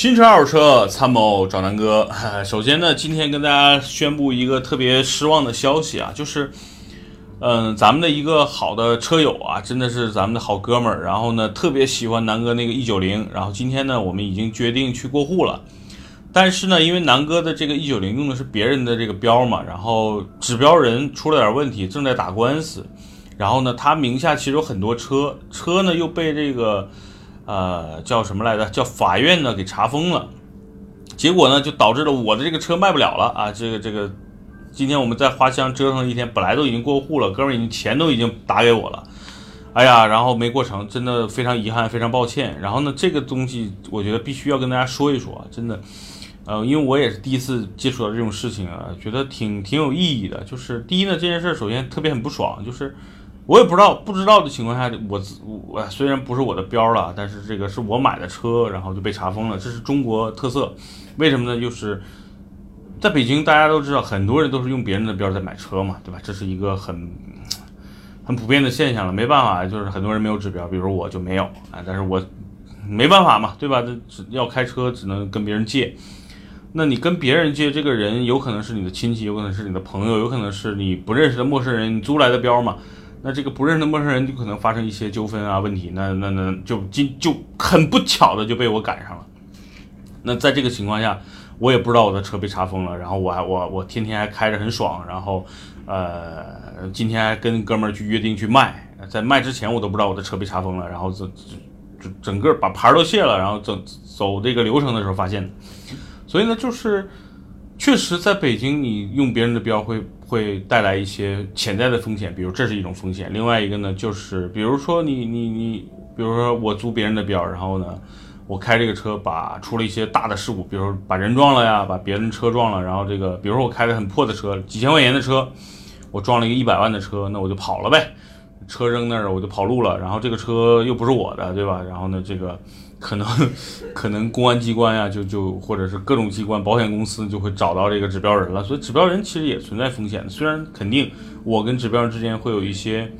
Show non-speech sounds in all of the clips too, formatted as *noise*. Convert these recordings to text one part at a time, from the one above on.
新车、二手车参谋找南哥。*laughs* 首先呢，今天跟大家宣布一个特别失望的消息啊，就是，嗯，咱们的一个好的车友啊，真的是咱们的好哥们儿，然后呢，特别喜欢南哥那个 E 九零，然后今天呢，我们已经决定去过户了。但是呢，因为南哥的这个 E 九零用的是别人的这个标嘛，然后指标人出了点问题，正在打官司。然后呢，他名下其实有很多车，车呢又被这个。呃，叫什么来着？叫法院呢给查封了，结果呢就导致了我的这个车卖不了了啊！这个这个，今天我们在花乡折腾了一天，本来都已经过户了，哥们儿已经钱都已经打给我了，哎呀，然后没过成，真的非常遗憾，非常抱歉。然后呢，这个东西我觉得必须要跟大家说一说，真的，呃，因为我也是第一次接触到这种事情啊，觉得挺挺有意义的。就是第一呢，这件事首先特别很不爽，就是。我也不知道，不知道的情况下，我我虽然不是我的标了，但是这个是我买的车，然后就被查封了，这是中国特色。为什么呢？就是在北京，大家都知道，很多人都是用别人的标在买车嘛，对吧？这是一个很 *laughs* 很普遍的现象了。没办法，就是很多人没有指标，比如我就没有啊，但是我没办法嘛，对吧？这只要开车，只能跟别人借。那你跟别人借这个人，有可能是你的亲戚，有可能是你的朋友，有可能是你不认识的陌生人，你租来的标嘛。那这个不认识的陌生人就可能发生一些纠纷啊问题，那那那就今就很不巧的就被我赶上了。那在这个情况下，我也不知道我的车被查封了，然后我还我我天天还开着很爽，然后呃今天还跟哥们儿去约定去卖，在卖之前我都不知道我的车被查封了，然后整整整个把牌都卸了，然后整走这个流程的时候发现的，所以呢就是。确实，在北京，你用别人的标会会带来一些潜在的风险，比如这是一种风险。另外一个呢，就是比如说你你你，比如说我租别人的表，然后呢，我开这个车把出了一些大的事故，比如把人撞了呀，把别人车撞了，然后这个，比如说我开的很破的车，几千块钱的车，我撞了一个一百万的车，那我就跑了呗，车扔那儿我就跑路了，然后这个车又不是我的，对吧？然后呢，这个。*laughs* 可能，*laughs* 可能公安机关呀，就就或者是各种机关、保险公司就会找到这个指标人了。所以指标人其实也存在风险的。虽然肯定我跟指标人之间会有一些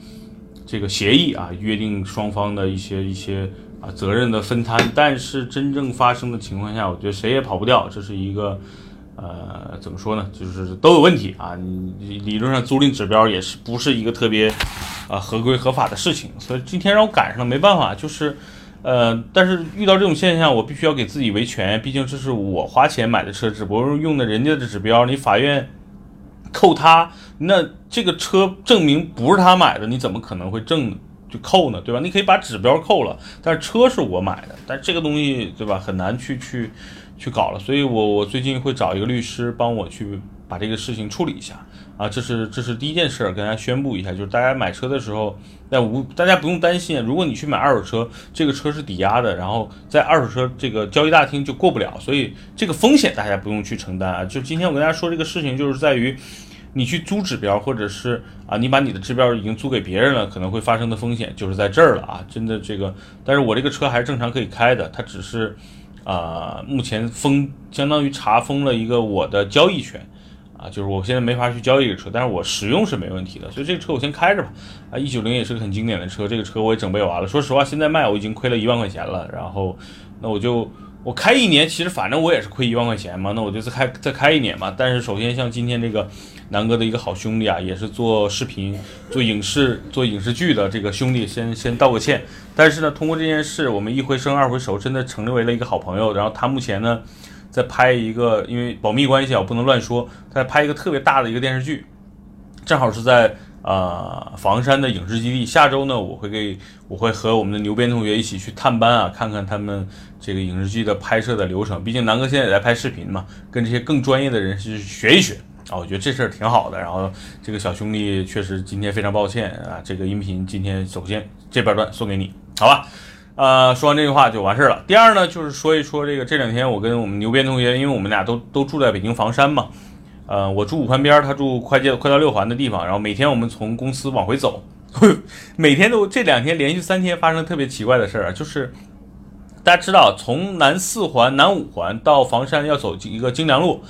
这个协议啊，约定双方的一些一些啊责任的分摊，但是真正发生的情况下，我觉得谁也跑不掉。这是一个呃，怎么说呢？就是都有问题啊。你理论上租赁指标也是不是一个特别啊合规合法的事情。所以今天让我赶上了，没办法，就是。呃，但是遇到这种现象，我必须要给自己维权，毕竟这是我花钱买的车，只不过是用的人家的指标，你法院扣他，那这个车证明不是他买的，你怎么可能会证就扣呢？对吧？你可以把指标扣了，但是车是我买的，但这个东西对吧，很难去去去搞了，所以我我最近会找一个律师帮我去。把这个事情处理一下啊，这是这是第一件事，跟大家宣布一下，就是大家买车的时候，那无大家不用担心，如果你去买二手车，这个车是抵押的，然后在二手车这个交易大厅就过不了，所以这个风险大家不用去承担啊。就今天我跟大家说这个事情，就是在于你去租指标，或者是啊，你把你的指标已经租给别人了，可能会发生的风险就是在这儿了啊。真的这个，但是我这个车还是正常可以开的，它只是啊，目前封相当于查封了一个我的交易权。啊，就是我现在没法去交易这个车，但是我使用是没问题的，所以这个车我先开着吧。啊，一九零也是个很经典的车，这个车我也整备完了。说实话，现在卖我已经亏了一万块钱了，然后那我就我开一年，其实反正我也是亏一万块钱嘛，那我就再开再开一年嘛。但是首先像今天这个南哥的一个好兄弟啊，也是做视频、做影视、做影视剧的这个兄弟，先先道个歉。但是呢，通过这件事，我们一回生二回熟，真的成为了一个好朋友。然后他目前呢。在拍一个，因为保密关系啊，我不能乱说。在拍一个特别大的一个电视剧，正好是在呃房山的影视基地。下周呢，我会给我会和我们的牛鞭同学一起去探班啊，看看他们这个影视剧的拍摄的流程。毕竟南哥现在也在拍视频嘛，跟这些更专业的人士学一学啊，我觉得这事儿挺好的。然后这个小兄弟确实今天非常抱歉啊，这个音频今天首先这边段送给你，好吧？呃，说完这句话就完事儿了。第二呢，就是说一说这个这两天我跟我们牛鞭同学，因为我们俩都都住在北京房山嘛，呃，我住五环边，他住快接快到六环的地方，然后每天我们从公司往回走，*laughs* 每天都这两天连续三天发生特别奇怪的事儿，就是大家知道，从南四环、南五环到房山要走一个京良路。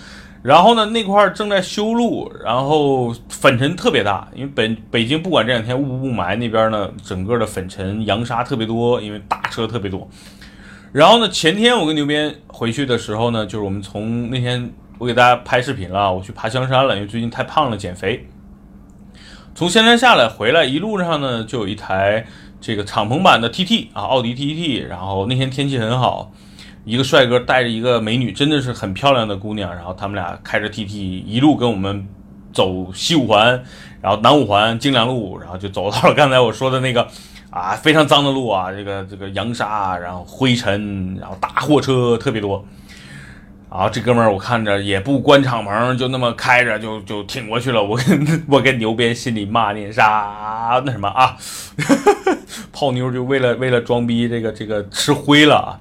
然后呢，那块儿正在修路，然后粉尘特别大，因为北北京不管这两天雾不雾霾，那边呢整个的粉尘扬沙特别多，因为大车特别多。然后呢，前天我跟牛鞭回去的时候呢，就是我们从那天我给大家拍视频了，我去爬香山了，因为最近太胖了，减肥。从香山下来回来，一路上呢就有一台这个敞篷版的 TT 啊，奥迪 TT。然后那天天气很好，一个帅哥带着一个美女，真的是很漂亮的姑娘。然后他们俩开着 TT 一路跟我们走西五环，然后南五环京良路，然后就走到了刚才我说的那个。*laughs* 啊，非常脏的路啊，这个这个扬沙，然后灰尘，然后大货车特别多。啊，这哥们儿我看着也不关敞篷，就那么开着就就挺过去了。我跟我跟牛鞭心里骂念啥那什么啊，*laughs* 泡妞就为了为了装逼，这个这个吃灰了啊。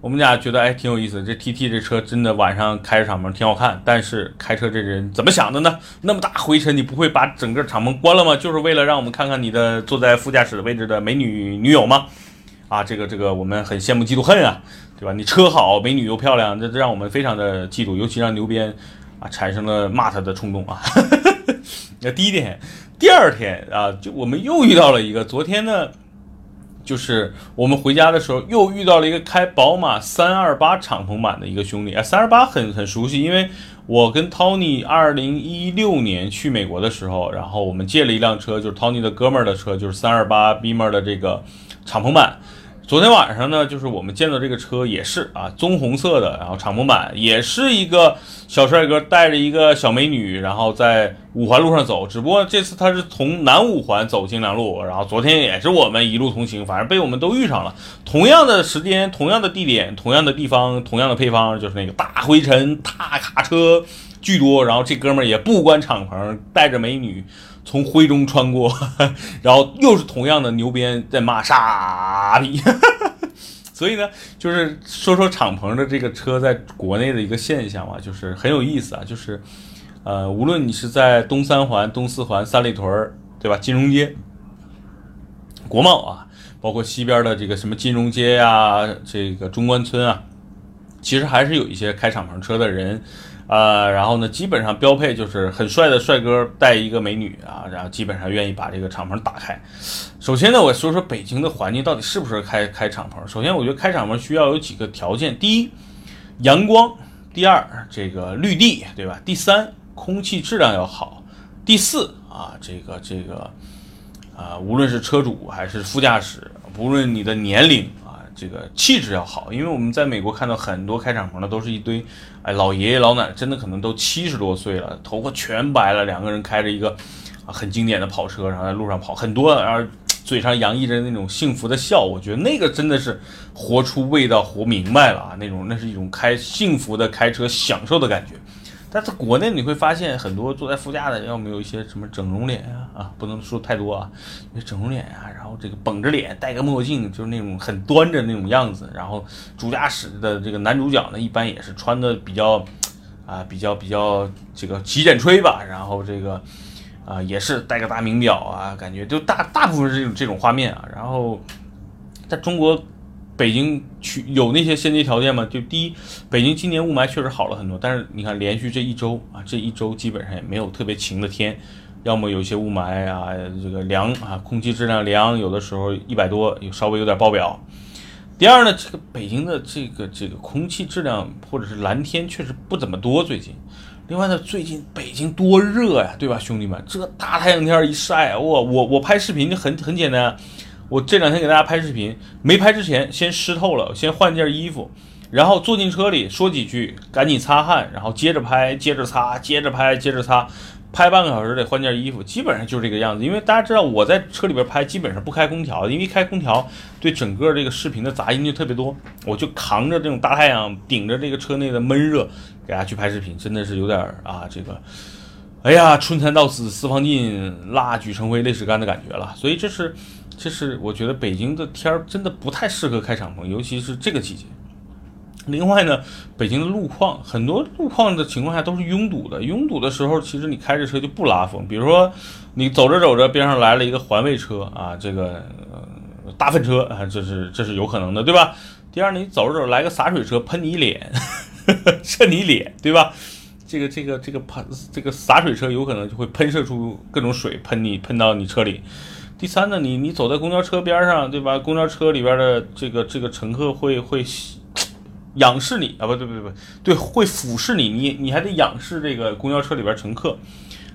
我们俩觉得哎挺有意思，这 T T 这车真的晚上开着敞篷挺好看，但是开车这人怎么想的呢？那么大灰尘，你不会把整个敞篷关了吗？就是为了让我们看看你的坐在副驾驶位置的美女女友吗？啊，这个这个我们很羡慕嫉妒恨啊，对吧？你车好，美女又漂亮，这这让我们非常的嫉妒，尤其让牛鞭啊产生了骂他的冲动啊。*laughs* 那第一点，第二天啊，就我们又遇到了一个，昨天呢。就是我们回家的时候，又遇到了一个开宝马三二八敞篷版的一个兄弟。啊，三二八很很熟悉，因为我跟 Tony 二零一六年去美国的时候，然后我们借了一辆车，就是 Tony 的哥们儿的车，就是三二八 Beamer 的这个敞篷版。昨天晚上呢，就是我们见到这个车也是啊，棕红色的，然后敞篷版，也是一个小帅哥带着一个小美女，然后在五环路上走。只不过这次他是从南五环走京良路，然后昨天也是我们一路同行，反正被我们都遇上了。同样的时间，同样的地点，同样的地方，同样的配方，就是那个大灰尘、大卡车巨多，然后这哥们儿也不关敞篷，带着美女。从灰中穿过，*laughs* 然后又是同样的牛鞭在骂傻逼，*laughs* 所以呢，就是说说敞篷的这个车在国内的一个现象嘛，就是很有意思啊，就是呃，无论你是在东三环、东四环、三里屯对吧？金融街、国贸啊，包括西边的这个什么金融街呀，这个中关村啊，其实还是有一些开敞篷车的人。呃，然后呢，基本上标配就是很帅的帅哥带一个美女啊，然后基本上愿意把这个敞篷打开。首先呢，我说说北京的环境到底适不适合开开敞篷。首先，我觉得开敞篷需要有几个条件：第一，阳光；第二，这个绿地，对吧？第三，空气质量要好；第四啊，这个这个啊，无论是车主还是副驾驶，无论你的年龄。这个气质要好，因为我们在美国看到很多开敞篷的都是一堆，哎，老爷爷老奶奶，真的可能都七十多岁了，头发全白了，两个人开着一个很经典的跑车，然后在路上跑，很多，然后嘴上洋溢着那种幸福的笑，我觉得那个真的是活出味道，活明白了啊，那种那是一种开幸福的开车享受的感觉。但在国内你会发现很多坐在副驾的，要么有一些什么整容脸啊，啊，不能说太多啊，整容脸啊，然后这个绷着脸，戴个墨镜，就是那种很端着那种样子。然后主驾驶的这个男主角呢，一般也是穿的比较，啊，比较比较这个洗剪吹吧，然后这个，啊，也是戴个大名表啊，感觉就大大部分这种这种画面啊。然后在中国。北京去有那些先决条件吗？就第一，北京今年雾霾确实好了很多，但是你看连续这一周啊，这一周基本上也没有特别晴的天，要么有些雾霾啊，这个凉啊，空气质量凉，有的时候一百多，有稍微有点爆表。第二呢，这个北京的这个这个空气质量或者是蓝天确实不怎么多最近。另外呢，最近北京多热呀，对吧，兄弟们？这大太阳天一晒，我我我拍视频就很很简单。我这两天给大家拍视频，没拍之前先湿透了，先换件衣服，然后坐进车里说几句，赶紧擦汗，然后接着拍，接着擦，接着拍，接着擦，拍半个小时得换件衣服，基本上就是这个样子。因为大家知道我在车里边拍，基本上不开空调，因为开空调对整个这个视频的杂音就特别多，我就扛着这种大太阳，顶着这个车内的闷热给大家去拍视频，真的是有点啊这个，哎呀，春蚕到死丝方尽，蜡炬成灰泪始干的感觉了。所以这是。这是我觉得北京的天儿真的不太适合开敞篷，尤其是这个季节。另外呢，北京的路况很多路况的情况下都是拥堵的，拥堵的时候其实你开着车就不拉风。比如说你走着走着边上来了一个环卫车啊，这个大粪车啊，这是这是有可能的，对吧？第二，你走着走来个洒水车喷你脸，*laughs* 射你脸，对吧？这个这个这个喷这个洒水车有可能就会喷射出各种水喷你喷到你车里。第三呢，你你走在公交车边上，对吧？公交车里边的这个这个乘客会会 *tsk* 仰视你啊，不对不对不对，对会俯视你，你你还得仰视这个公交车里边乘客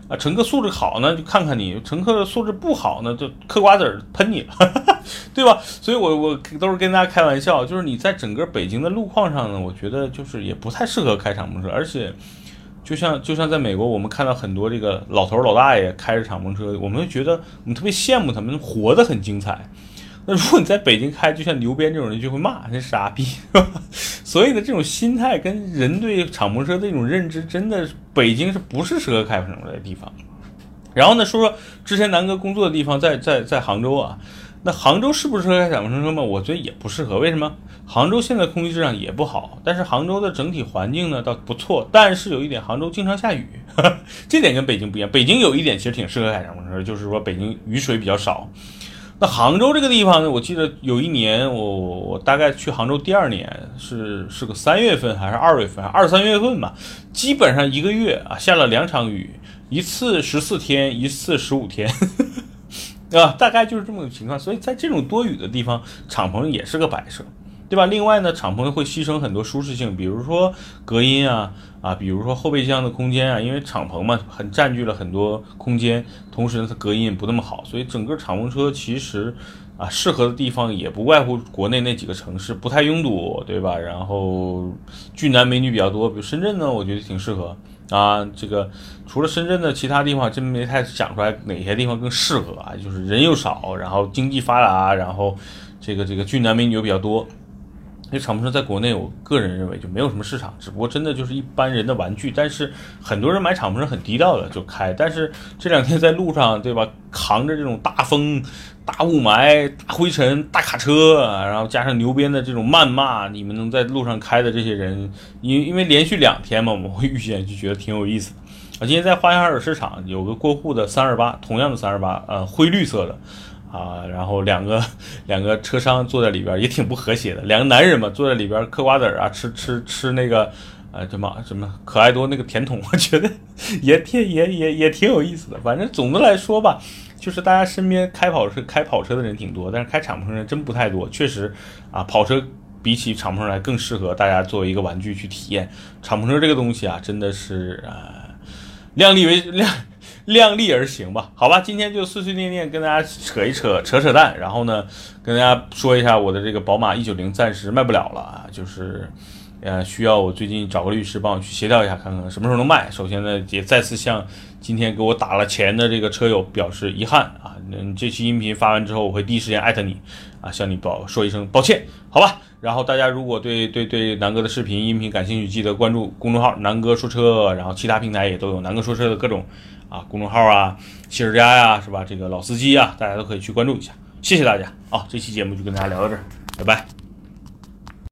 啊。乘客素质好呢，就看看你；乘客素质不好呢，就嗑瓜子喷你了，*laughs* 对吧？所以我我都是跟大家开玩笑，就是你在整个北京的路况上呢，我觉得就是也不太适合开敞篷车，而且。就像就像在美国，我们看到很多这个老头老大爷开着敞篷车，我们会觉得我们特别羡慕他们活得很精彩。那如果你在北京开，就像牛鞭这种人就会骂那傻逼。*laughs* 所以呢，这种心态跟人对敞篷车的一种认知，真的北京是不是适合开敞篷车的地方？然后呢，说说之前南哥工作的地方，在在在杭州啊。那杭州是不适合开敞篷车吗？我觉得也不适合。为什么？杭州现在空气质量也不好，但是杭州的整体环境呢倒不错。但是有一点，杭州经常下雨，*laughs* 这点跟北京不一样。北京有一点其实挺适合开敞篷车，就是说北京雨水比较少。那杭州这个地方呢，我记得有一年我我大概去杭州第二年是是个三月份还是二月份，二三月份吧，基本上一个月啊下了两场雨，一次十四天，一次十五天。吧？大概就是这么个情况，所以在这种多雨的地方，敞篷也是个摆设，对吧？另外呢，敞篷会牺牲很多舒适性，比如说隔音啊啊，比如说后备箱的空间啊，因为敞篷嘛，很占据了很多空间，同时呢，它隔音也不那么好，所以整个敞篷车其实啊，适合的地方也不外乎国内那几个城市，不太拥堵，对吧？然后俊男美女比较多，比如深圳呢，我觉得挺适合。啊，这个除了深圳的其他地方，真没太想出来哪些地方更适合啊。就是人又少，然后经济发达，然后这个这个俊男美女又比较多。那敞篷车在国内，我个人认为就没有什么市场，只不过真的就是一般人的玩具。但是很多人买敞篷车很低调的就开，但是这两天在路上，对吧？扛着这种大风、大雾霾、大灰尘、大卡车，然后加上牛鞭的这种谩骂，你们能在路上开的这些人，因因为连续两天嘛，我们会遇见，就觉得挺有意思的。啊，今天在花乡二手市场有个过户的三二八，同样的三二八，呃，灰绿色的。啊，然后两个两个车商坐在里边也挺不和谐的，两个男人嘛坐在里边嗑瓜子儿啊，吃吃吃那个呃什么什么可爱多那个甜筒，我觉得也挺也也也挺有意思的。反正总的来说吧，就是大家身边开跑车开跑车的人挺多，但是开敞篷车人真不太多。确实啊，跑车比起敞篷车来更适合大家作为一个玩具去体验。敞篷车这个东西啊，真的是啊，量力为量。量力而行吧，好吧，今天就碎碎念念跟大家扯一扯，扯扯淡，然后呢，跟大家说一下我的这个宝马一九零暂时卖不了了啊，就是，呃，需要我最近找个律师帮我去协调一下，看看什么时候能卖。首先呢，也再次向今天给我打了钱的这个车友表示遗憾啊，嗯，这期音频发完之后，我会第一时间艾特你啊，向你报说一声抱歉，好吧。然后大家如果对对对南哥的视频音频感兴趣，记得关注公众号南哥说车，然后其他平台也都有南哥说车的各种。啊，公众号啊，汽车家呀，是吧？这个老司机啊，大家都可以去关注一下。谢谢大家啊，这期节目就跟大家聊到这儿，拜拜。